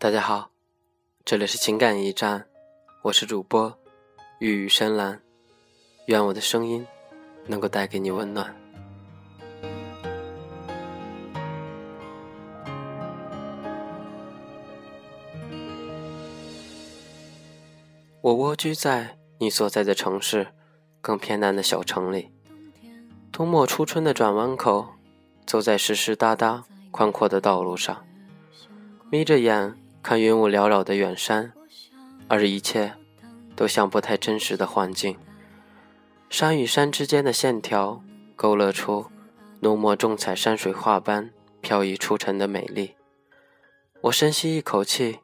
大家好，这里是情感驿站，我是主播玉宇深蓝，愿我的声音能够带给你温暖。我蜗居在你所在的城市更偏南的小城里，冬末初春的转弯口，走在湿湿哒哒宽阔的道路上，眯着眼。看云雾缭绕的远山，而一切都像不太真实的幻境。山与山之间的线条勾勒出浓墨重彩山水画般飘逸出尘的美丽。我深吸一口气，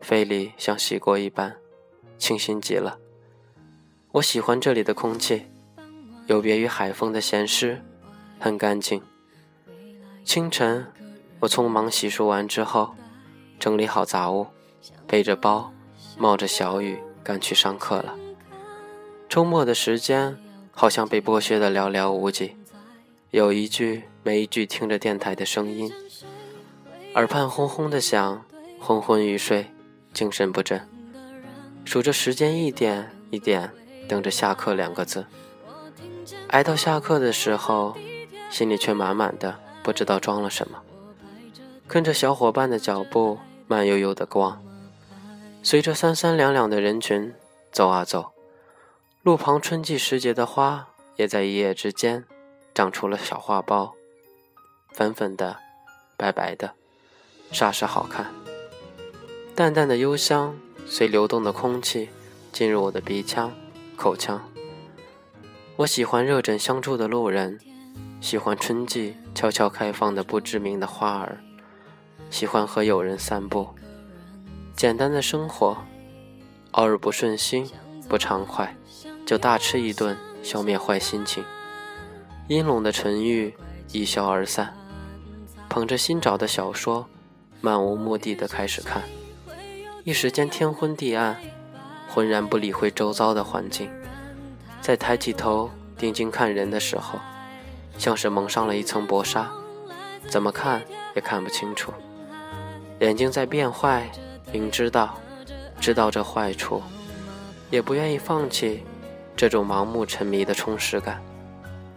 肺里像洗过一般，清新极了。我喜欢这里的空气，有别于海风的咸湿，很干净。清晨，我匆忙洗漱完之后。整理好杂物，背着包，冒着小雨赶去上课了。周末的时间好像被剥削的寥寥无几，有一句没一句听着电台的声音，耳畔轰轰的响，昏昏欲睡，精神不振，数着时间一点一点，等着下课两个字。挨到下课的时候，心里却满满的，不知道装了什么。跟着小伙伴的脚步。慢悠悠的光，随着三三两两的人群走啊走，路旁春季时节的花也在一夜之间长出了小花苞，粉粉的，白白的，煞是好看。淡淡的幽香随流动的空气进入我的鼻腔、口腔。我喜欢热枕相助的路人，喜欢春季悄悄开放的不知名的花儿。喜欢和友人散步，简单的生活，偶尔不顺心、不畅快，就大吃一顿，消灭坏心情。阴冷的沉郁一消而散，捧着新找的小说，漫无目的的开始看，一时间天昏地暗，浑然不理会周遭的环境。在抬起头定睛看人的时候，像是蒙上了一层薄纱，怎么看也看不清楚。眼睛在变坏，明知道，知道这坏处，也不愿意放弃这种盲目沉迷的充实感，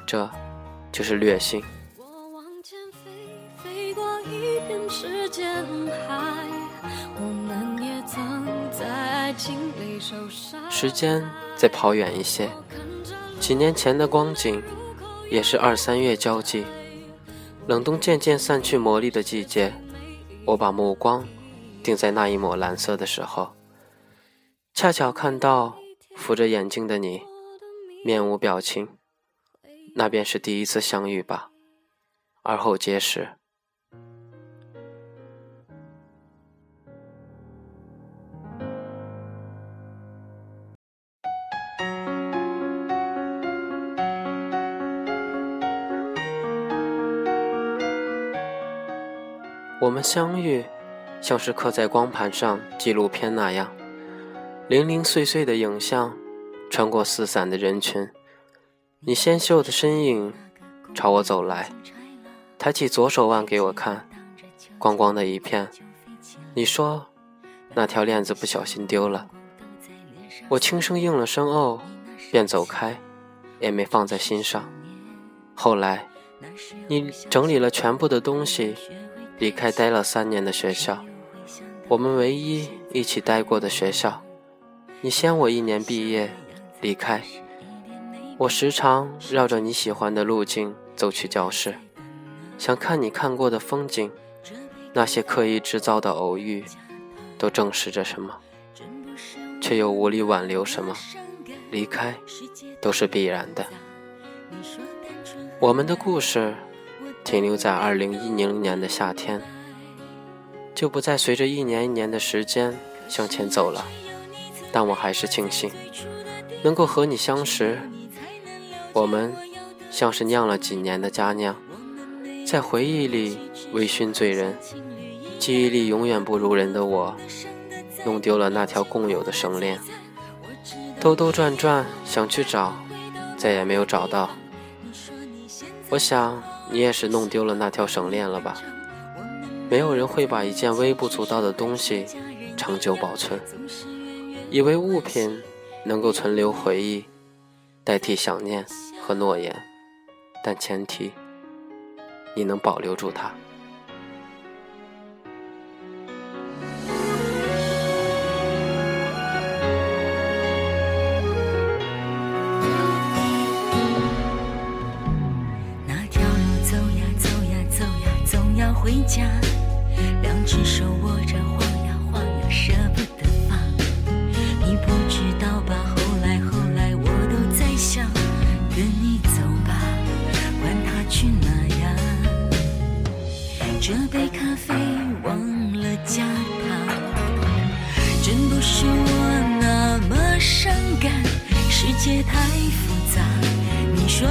这就是劣性。时间再跑远一些，几年前的光景，也是二三月交际，冷冬渐渐散去魔力的季节。我把目光定在那一抹蓝色的时候，恰巧看到扶着眼镜的你，面无表情，那便是第一次相遇吧。而后皆是。我们相遇，像是刻在光盘上纪录片那样，零零碎碎的影像穿过四散的人群。你纤秀的身影朝我走来，抬起左手腕给我看，光光的一片。你说那条链子不小心丢了，我轻声应了声“哦”，便走开，也没放在心上。后来，你整理了全部的东西。离开待了三年的学校，我们唯一一起待过的学校。你先我一年毕业离开，我时常绕着你喜欢的路径走去教室，想看你看过的风景。那些刻意制造的偶遇，都证实着什么，却又无力挽留什么。离开都是必然的。我们的故事。停留在二零一零年的夏天，就不再随着一年一年的时间向前走了。但我还是庆幸能够和你相识。我们像是酿了几年的佳酿，在回忆里微醺醉人。记忆力永远不如人的我，弄丢了那条共有的绳链，兜兜转转想去找，再也没有找到。我想。你也是弄丢了那条绳链了吧？没有人会把一件微不足道的东西长久保存，以为物品能够存留回忆，代替想念和诺言，但前提你能保留住它。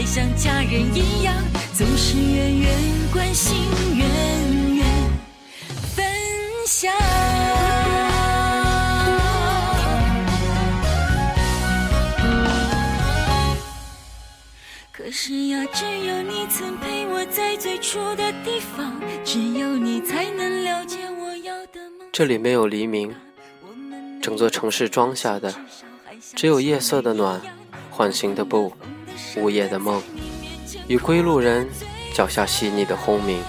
还像家人一样，总是远远关心，远远分享。可是呀，只有你曾陪我在最初的地方，只有你才能了解我要的梦。这里没有黎明，整座城市装下的。只有夜色的暖，唤醒的不，午夜的梦，与归路人脚下细腻的轰鸣。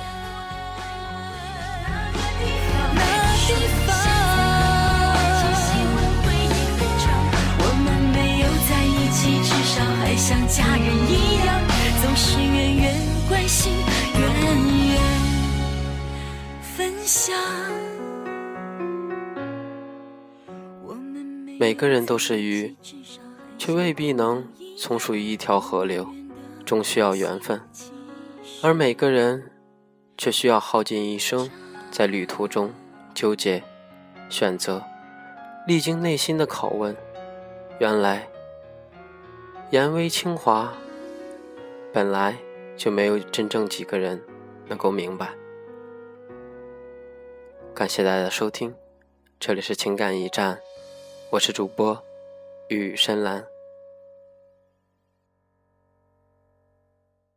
我们没有在一起，至少还像家人一样，总是远远关心，远远分享。我们每个人都是鱼，却未必能从属于一条河流，终需要缘分；而每个人却需要耗尽一生，在旅途中纠结、选择，历经内心的拷问。原来，言微清华，本来就没有真正几个人能够明白。感谢大家的收听，这里是情感驿站。我是主播雨深蓝。